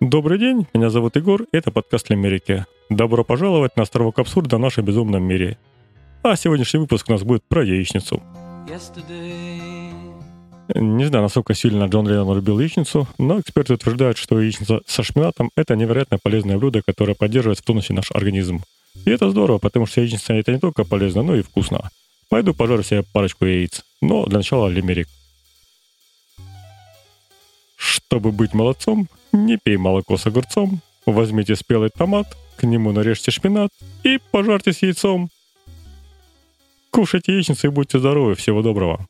Добрый день, меня зовут Егор, и это подкаст Лимерики. Добро пожаловать на островок абсурда в нашем безумном мире. А сегодняшний выпуск у нас будет про яичницу. Не знаю, насколько сильно Джон Леннон любил яичницу, но эксперты утверждают, что яичница со шпинатом – это невероятно полезное блюдо, которое поддерживает в тонусе наш организм. И это здорово, потому что яичница – это не только полезно, но и вкусно. Пойду пожарю себе парочку яиц. Но для начала лимерик. Чтобы быть молодцом, не пей молоко с огурцом. Возьмите спелый томат, к нему нарежьте шпинат и пожарьте с яйцом. Кушайте яичницу и будьте здоровы. Всего доброго.